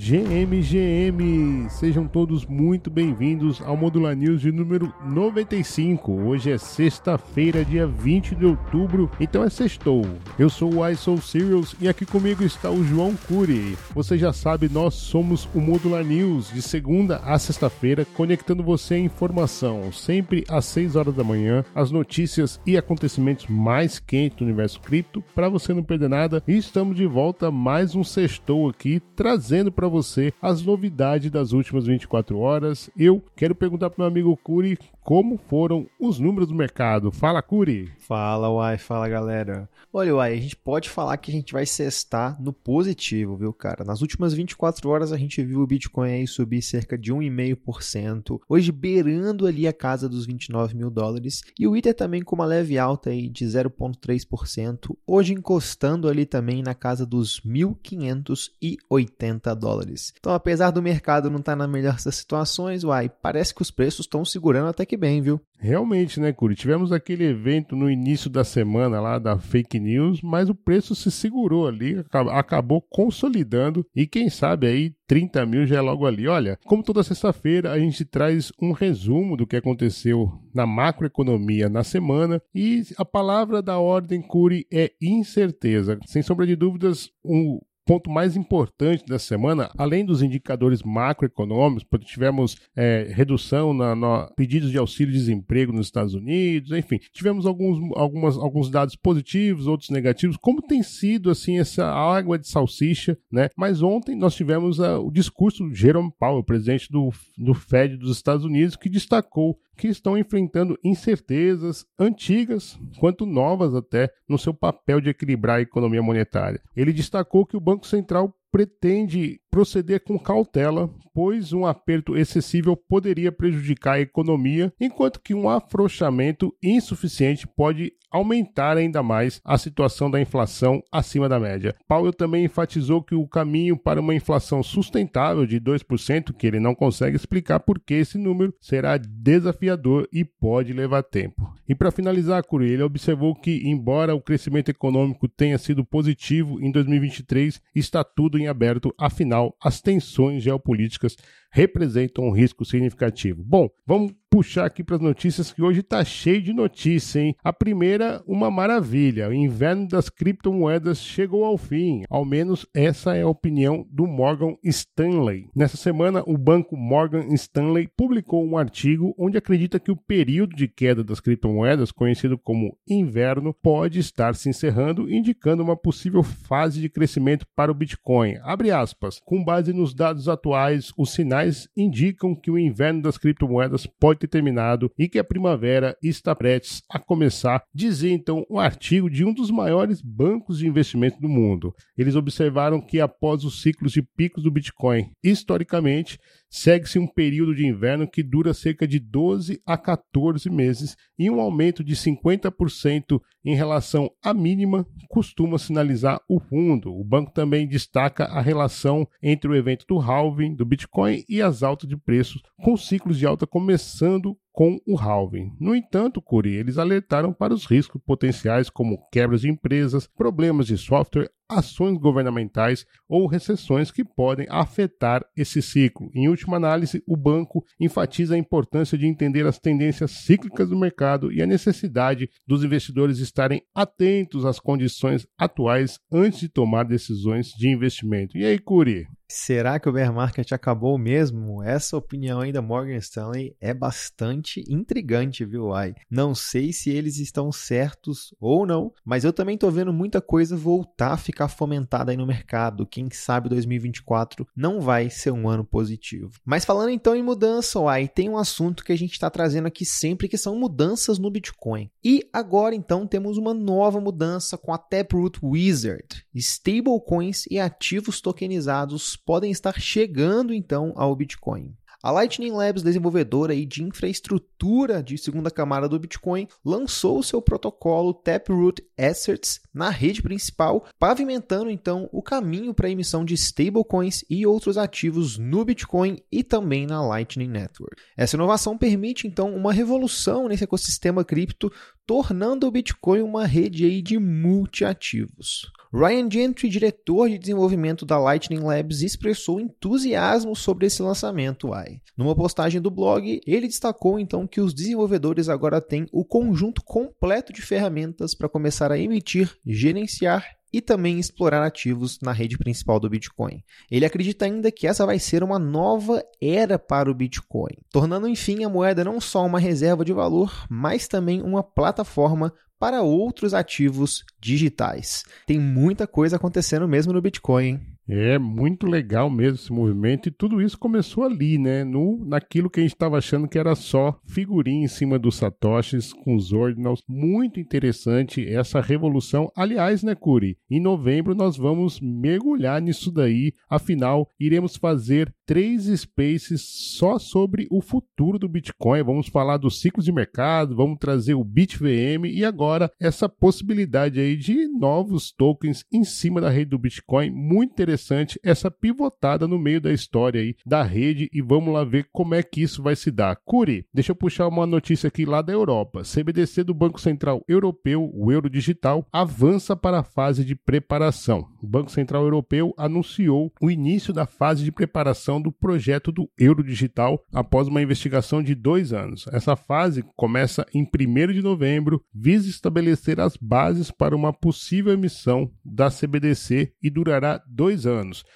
GMGM, sejam todos muito bem-vindos ao Modular News de número 95. Hoje é sexta-feira, dia 20 de outubro, então é sextou. Eu sou o iSoul Serials e aqui comigo está o João Cury. Você já sabe, nós somos o Modular News de segunda a sexta-feira, conectando você à informação, sempre às 6 horas da manhã, as notícias e acontecimentos mais quentes do universo cripto, para você não perder nada. E estamos de volta mais um sextou aqui, trazendo para para você as novidades das últimas 24 horas. Eu quero perguntar para meu amigo Curi como foram os números do mercado. Fala, Curi! Fala, Uai, fala galera. Olha, Uai, a gente pode falar que a gente vai cestar no positivo, viu, cara? Nas últimas 24 horas a gente viu o Bitcoin aí subir cerca de 1,5%, hoje beirando ali a casa dos 29 mil dólares, e o Ether também com uma leve alta aí de 0,3%, hoje encostando ali também na casa dos 1.580 dólares. Então, apesar do mercado não estar tá na melhor das situações, Uai, parece que os preços estão segurando até que bem, viu? Realmente, né, Curi? Tivemos aquele evento no início da semana lá da fake news, mas o preço se segurou ali, acabou consolidando e quem sabe aí 30 mil já é logo ali. Olha, como toda sexta-feira a gente traz um resumo do que aconteceu na macroeconomia na semana e a palavra da ordem Curi é incerteza. Sem sombra de dúvidas, um, ponto mais importante da semana, além dos indicadores macroeconômicos, porque tivemos é, redução na, na, pedidos de auxílio-desemprego nos Estados Unidos, enfim, tivemos alguns, algumas, alguns dados positivos, outros negativos, como tem sido assim essa água de salsicha, né? Mas ontem nós tivemos uh, o discurso do Jerome Powell, presidente do, do Fed dos Estados Unidos, que destacou que estão enfrentando incertezas antigas quanto novas até no seu papel de equilibrar a economia monetária. Ele destacou que o Banco Central pretende proceder com cautela, pois um aperto excessivo poderia prejudicar a economia, enquanto que um afrouxamento insuficiente pode aumentar ainda mais a situação da inflação acima da média. Powell também enfatizou que o caminho para uma inflação sustentável de 2%, que ele não consegue explicar porque esse número será desafiador e pode levar tempo. E para finalizar, Curi, ele observou que, embora o crescimento econômico tenha sido positivo em 2023, está tudo em aberto, afinal, as tensões geopolíticas representam um risco significativo. Bom, vamos puxar aqui para as notícias que hoje está cheio de notícia, hein? A primeira, uma maravilha. O inverno das criptomoedas chegou ao fim. Ao menos essa é a opinião do Morgan Stanley. Nessa semana, o banco Morgan Stanley publicou um artigo onde acredita que o período de queda das criptomoedas, conhecido como inverno, pode estar se encerrando, indicando uma possível fase de crescimento para o Bitcoin. Abre aspas. Com base nos dados atuais, os sinais indicam que o inverno das criptomoedas pode ter terminado e que a primavera está prestes a começar, dizia então um artigo de um dos maiores bancos de investimento do mundo. Eles observaram que após os ciclos de picos do Bitcoin, historicamente, segue-se um período de inverno que dura cerca de 12 a 14 meses e um aumento de 50% em relação à mínima costuma sinalizar o fundo. O banco também destaca a relação entre o evento do halving do Bitcoin e as altas de preços, com ciclos de alta começando com o halving. No entanto, Curi, eles alertaram para os riscos potenciais como quebras de empresas, problemas de software, ações governamentais ou recessões que podem afetar esse ciclo. Em última análise, o banco enfatiza a importância de entender as tendências cíclicas do mercado e a necessidade dos investidores estarem atentos às condições atuais antes de tomar decisões de investimento. E aí, Curi? Será que o bear market acabou mesmo? Essa opinião aí da Morgan Stanley é bastante intrigante, viu, Ai? Não sei se eles estão certos ou não, mas eu também tô vendo muita coisa voltar a ficar fomentada aí no mercado. Quem sabe 2024 não vai ser um ano positivo. Mas falando então em mudança, Ai, tem um assunto que a gente está trazendo aqui sempre que são mudanças no Bitcoin. E agora então temos uma nova mudança com a Taproot Wizard. Stablecoins e ativos tokenizados podem estar chegando então ao Bitcoin. A Lightning Labs, desenvolvedora de infraestrutura de segunda camada do Bitcoin, lançou seu protocolo Taproot Assets na rede principal, pavimentando então o caminho para a emissão de stablecoins e outros ativos no Bitcoin e também na Lightning Network. Essa inovação permite então uma revolução nesse ecossistema cripto, tornando o Bitcoin uma rede de multiativos. Ryan Gentry, diretor de desenvolvimento da Lightning Labs, expressou entusiasmo sobre esse lançamento AI. Numa postagem do blog, ele destacou então que os desenvolvedores agora têm o conjunto completo de ferramentas para começar a emitir, gerenciar e também explorar ativos na rede principal do Bitcoin. Ele acredita ainda que essa vai ser uma nova era para o Bitcoin, tornando enfim a moeda não só uma reserva de valor, mas também uma plataforma para outros ativos digitais. Tem muita coisa acontecendo mesmo no Bitcoin. Hein? É muito legal mesmo esse movimento e tudo isso começou ali, né? No, naquilo que a gente estava achando que era só figurinha em cima dos satoshis com os ordinals. Muito interessante essa revolução. Aliás, né, Curi? Em novembro nós vamos mergulhar nisso daí. Afinal, iremos fazer três spaces só sobre o futuro do Bitcoin. Vamos falar dos ciclos de mercado, vamos trazer o BitVM e agora essa possibilidade aí de novos tokens em cima da rede do Bitcoin. Muito interessante interessante essa pivotada no meio da história aí da rede e vamos lá ver como é que isso vai se dar. Curi, deixa eu puxar uma notícia aqui lá da Europa. CBDC do Banco Central Europeu, o euro digital, avança para a fase de preparação. O Banco Central Europeu anunciou o início da fase de preparação do projeto do euro digital após uma investigação de dois anos. Essa fase começa em 1 de novembro, visa estabelecer as bases para uma possível emissão da CBDC e durará dois.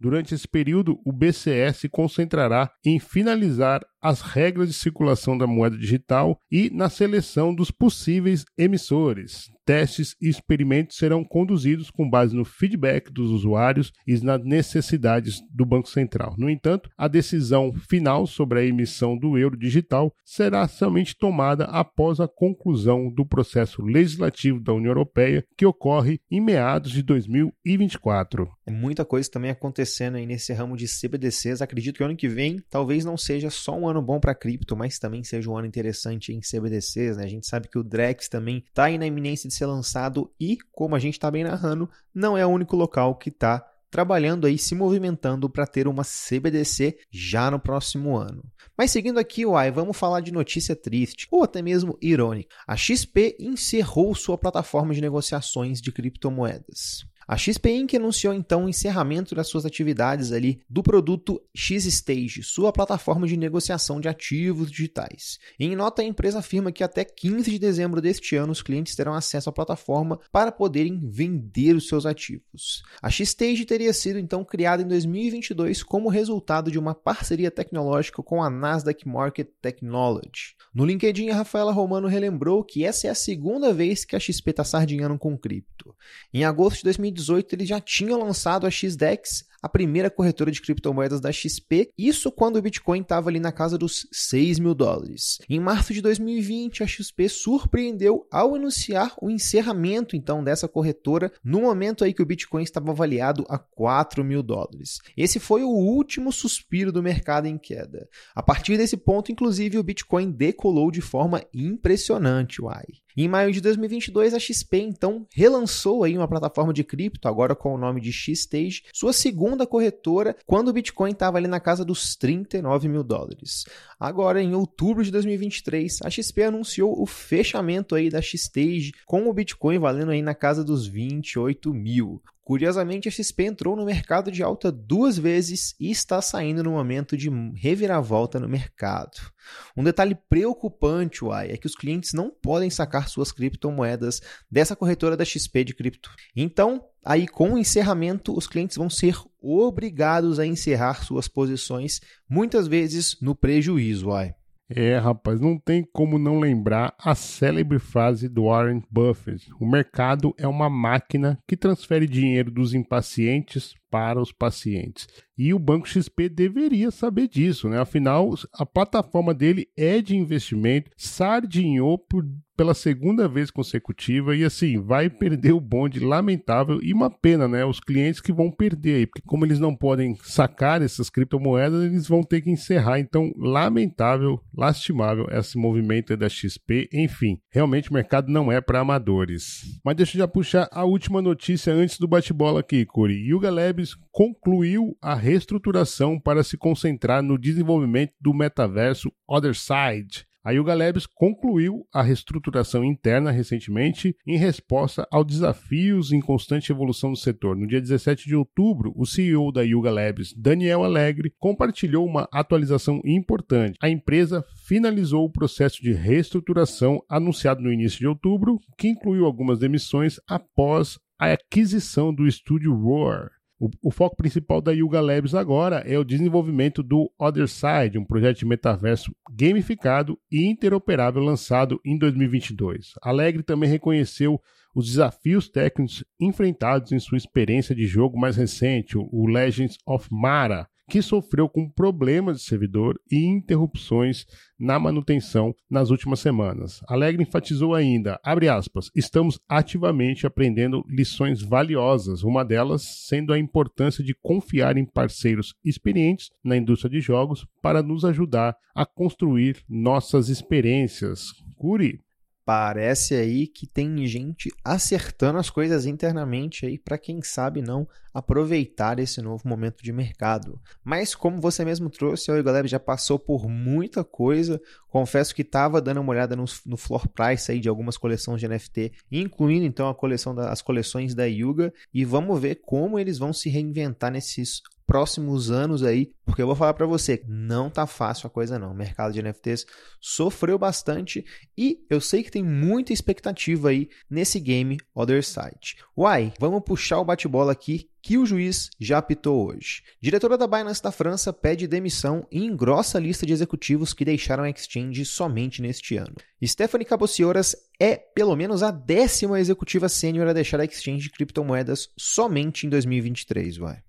Durante esse período, o BCE se concentrará em finalizar as regras de circulação da moeda digital e na seleção dos possíveis emissores. Testes e experimentos serão conduzidos com base no feedback dos usuários e nas necessidades do Banco Central. No entanto, a decisão final sobre a emissão do euro digital será somente tomada após a conclusão do processo legislativo da União Europeia, que ocorre em meados de 2024. É muita coisa também acontecendo aí nesse ramo de CBDCs. Acredito que ano que vem talvez não seja só um ano bom para cripto, mas também seja um ano interessante em CBDCs. Né? A gente sabe que o Drex também está aí na iminência de ser lançado e, como a gente está bem narrando, não é o único local que está trabalhando aí, se movimentando para ter uma CBDC já no próximo ano. Mas seguindo aqui, uai, vamos falar de notícia triste, ou até mesmo irônica. A XP encerrou sua plataforma de negociações de criptomoedas. A XP Inc. anunciou então o encerramento das suas atividades ali do produto X-Stage, sua plataforma de negociação de ativos digitais. Em nota, a empresa afirma que até 15 de dezembro deste ano os clientes terão acesso à plataforma para poderem vender os seus ativos. A X-Stage teria sido então criada em 2022 como resultado de uma parceria tecnológica com a Nasdaq Market Technology. No LinkedIn, a Rafaela Romano relembrou que essa é a segunda vez que a XP está sardinhando com cripto. Em agosto de 2018, 2018 ele já tinha lançado a XDEX, a primeira corretora de criptomoedas da XP, isso quando o Bitcoin estava ali na casa dos 6 mil dólares. Em março de 2020, a XP surpreendeu ao anunciar o encerramento então dessa corretora no momento aí que o Bitcoin estava avaliado a 4 mil dólares. Esse foi o último suspiro do mercado em queda. A partir desse ponto, inclusive, o Bitcoin decolou de forma impressionante, uai. Em maio de 2022, a XP então relançou aí uma plataforma de cripto, agora com o nome de Xstage, sua segunda corretora, quando o Bitcoin estava ali na casa dos 39 mil dólares. Agora, em outubro de 2023, a XP anunciou o fechamento aí da Xstage, com o Bitcoin valendo aí na casa dos 28 mil. Curiosamente, a XP entrou no mercado de alta duas vezes e está saindo no momento de reviravolta no mercado. Um detalhe preocupante, uai, é que os clientes não podem sacar suas criptomoedas dessa corretora da XP de cripto. Então, aí com o encerramento, os clientes vão ser obrigados a encerrar suas posições, muitas vezes no prejuízo, uai. É, rapaz, não tem como não lembrar a célebre frase do Warren Buffett: o mercado é uma máquina que transfere dinheiro dos impacientes para os pacientes. E o Banco XP deveria saber disso, né? Afinal, a plataforma dele é de investimento, sardinhou por, pela segunda vez consecutiva e assim, vai perder o bonde lamentável e uma pena, né? Os clientes que vão perder aí, porque como eles não podem sacar essas criptomoedas, eles vão ter que encerrar. Então, lamentável, lastimável esse movimento da XP. Enfim, realmente o mercado não é para amadores. Mas deixa eu já puxar a última notícia antes do bate-bola aqui, Curi. Yuga Labs concluiu a reestruturação para se concentrar no desenvolvimento do metaverso Other Side. A Yuga Labs concluiu a reestruturação interna recentemente em resposta aos desafios em constante evolução do setor. No dia 17 de outubro, o CEO da Yuga Labs, Daniel Alegre, compartilhou uma atualização importante. A empresa finalizou o processo de reestruturação anunciado no início de outubro, que incluiu algumas demissões após a aquisição do estúdio Roar. O, o, foco principal da Yuga Labs agora é o desenvolvimento do Other Side, um projeto de metaverso gamificado e interoperável lançado em 2022. Alegre também reconheceu os desafios técnicos enfrentados em sua experiência de jogo mais recente, o Legends of Mara, que sofreu com problemas de servidor e interrupções na manutenção nas últimas semanas. Alegre enfatizou ainda, aspas, estamos ativamente aprendendo lições valiosas, uma delas sendo a importância de confiar em parceiros experientes na indústria de jogos para nos ajudar a construir nossas experiências. Curi, Parece aí que tem gente acertando as coisas internamente aí para quem sabe não aproveitar esse novo momento de mercado. Mas como você mesmo trouxe, o Lab já passou por muita coisa. Confesso que estava dando uma olhada no, no, floor price aí de algumas coleções de NFT, incluindo então a coleção das coleções da Yuga, e vamos ver como eles vão se reinventar nesses próximos anos aí, porque eu vou falar para você, não tá fácil a coisa não. O mercado de NFTs sofreu bastante e eu sei que tem muita expectativa aí nesse game Other Side. Uai, vamos puxar o bate-bola aqui que o juiz já apitou hoje. Diretora da Binance da França pede demissão e engrossa a lista de executivos que deixaram a exchange somente neste ano. Stephanie Cabocioras é pelo menos a décima executiva sênior a deixar a exchange de criptomoedas somente em 2023, vai.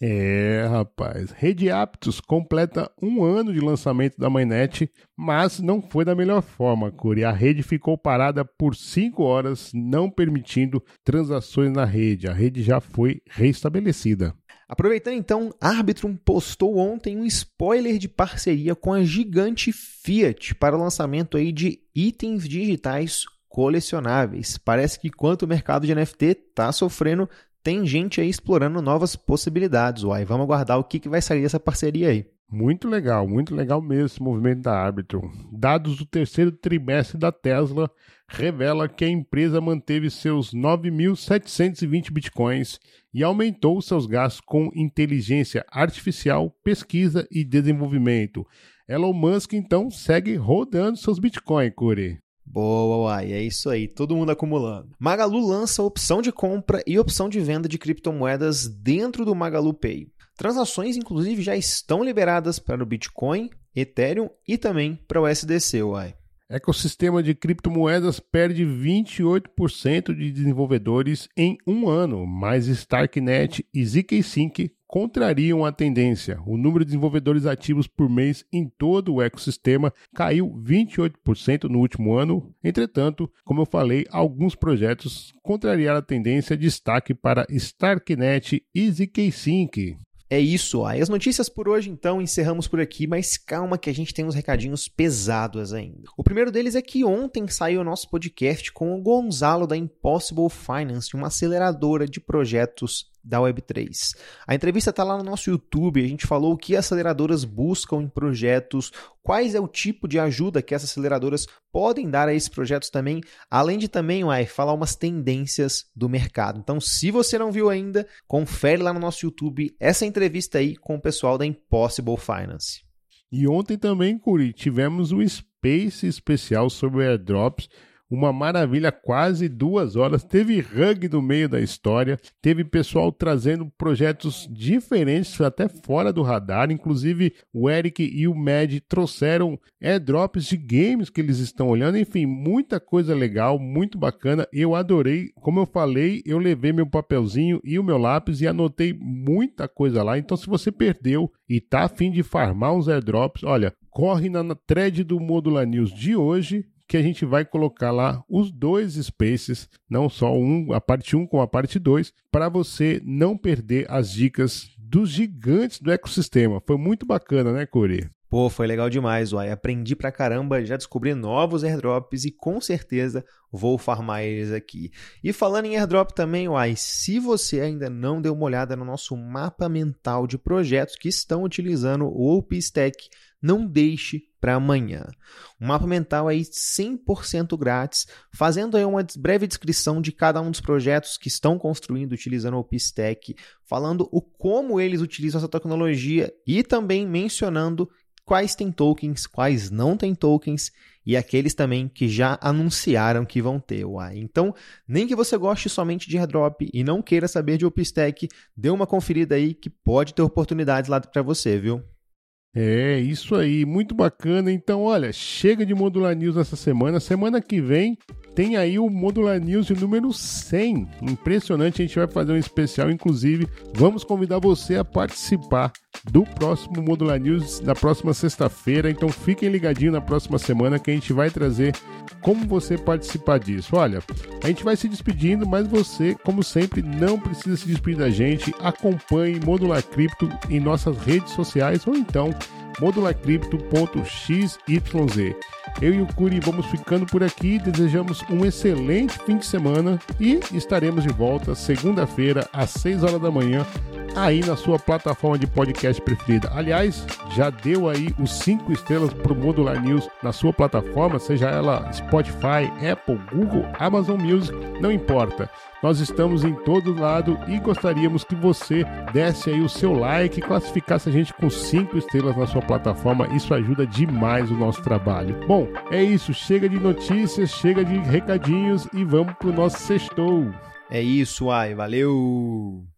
É, rapaz. Rede Aptos completa um ano de lançamento da mainnet, mas não foi da melhor forma, Curi. A rede ficou parada por 5 horas, não permitindo transações na rede. A rede já foi restabelecida. Aproveitando então, Arbitrum postou ontem um spoiler de parceria com a gigante Fiat para o lançamento aí de itens digitais colecionáveis. Parece que quanto o mercado de NFT está sofrendo, tem gente aí explorando novas possibilidades, uai. Vamos aguardar o que, que vai sair dessa parceria aí. Muito legal, muito legal mesmo esse movimento da Arbitrum. Dados do terceiro trimestre da Tesla revela que a empresa manteve seus 9.720 bitcoins e aumentou seus gastos com inteligência artificial, pesquisa e desenvolvimento. Elon Musk então segue rodando seus bitcoins, Corey. Boa, uai, é isso aí, todo mundo acumulando. Magalu lança opção de compra e opção de venda de criptomoedas dentro do Magalu Pay. Transações, inclusive, já estão liberadas para o Bitcoin, Ethereum e também para o SDC, uai. Ecossistema de criptomoedas perde 28% de desenvolvedores em um ano, mas Starknet e ZK-Sync contrariam a tendência. O número de desenvolvedores ativos por mês em todo o ecossistema caiu 28% no último ano. Entretanto, como eu falei, alguns projetos contrariaram a tendência. Destaque para Starknet e ZK-Sync. É isso, ó. as notícias por hoje, então, encerramos por aqui, mas calma que a gente tem uns recadinhos pesados ainda. O primeiro deles é que ontem saiu o nosso podcast com o Gonzalo da Impossible Finance, uma aceleradora de projetos da Web3. A entrevista está lá no nosso YouTube, a gente falou o que aceleradoras buscam em projetos, quais é o tipo de ajuda que essas aceleradoras podem dar a esses projetos também, além de também uai, falar umas tendências do mercado. Então, se você não viu ainda, confere lá no nosso YouTube essa entrevista aí com o pessoal da Impossible Finance. E ontem também, Curi, tivemos um Space especial sobre airdrops uma maravilha, quase duas horas. Teve rug no meio da história, teve pessoal trazendo projetos diferentes, até fora do radar. Inclusive, o Eric e o Mad trouxeram airdrops de games que eles estão olhando. Enfim, muita coisa legal, muito bacana. Eu adorei. Como eu falei, eu levei meu papelzinho e o meu lápis e anotei muita coisa lá. Então, se você perdeu e tá afim de farmar uns airdrops, olha, corre na thread do Modula News de hoje que a gente vai colocar lá os dois spaces, não só um, a parte 1 com a parte 2, para você não perder as dicas dos gigantes do ecossistema. Foi muito bacana, né, Corey? Pô, foi legal demais, uai. Aprendi pra caramba, já descobri novos airdrops e com certeza vou farmar eles aqui. E falando em airdrop também, uai, se você ainda não deu uma olhada no nosso mapa mental de projetos que estão utilizando o OpenStack, não deixe para amanhã. Um mapa mental aí 100% grátis, fazendo aí uma breve descrição de cada um dos projetos que estão construindo utilizando o OpenStack, falando o como eles utilizam essa tecnologia e também mencionando quais têm tokens, quais não têm tokens e aqueles também que já anunciaram que vão ter. Uai. Então, nem que você goste somente de airdrop e não queira saber de OpenStack, dê uma conferida aí que pode ter oportunidades lá para você, viu? É, isso aí, muito bacana. Então, olha, chega de Modular News essa semana. Semana que vem tem aí o Modular News número 100. Impressionante, a gente vai fazer um especial. Inclusive, vamos convidar você a participar do próximo Modular News na próxima sexta-feira. Então, fiquem ligadinhos na próxima semana que a gente vai trazer como você participar disso. Olha, a gente vai se despedindo, mas você, como sempre, não precisa se despedir da gente. Acompanhe Modular Cripto em nossas redes sociais ou então modularcrypto.xyz. Eu e o Curi vamos ficando por aqui, desejamos um excelente fim de semana e estaremos de volta segunda-feira às 6 horas da manhã aí na sua plataforma de podcast preferida. Aliás, já deu aí os 5 estrelas para o Modular News na sua plataforma, seja ela Spotify, Apple, Google, Amazon Music, não importa. Nós estamos em todo lado e gostaríamos que você desse aí o seu like e classificasse a gente com 5 estrelas na sua plataforma. Isso ajuda demais o nosso trabalho. Bom, é isso. Chega de notícias, chega de recadinhos e vamos pro nosso sextou. É isso, ai. Valeu!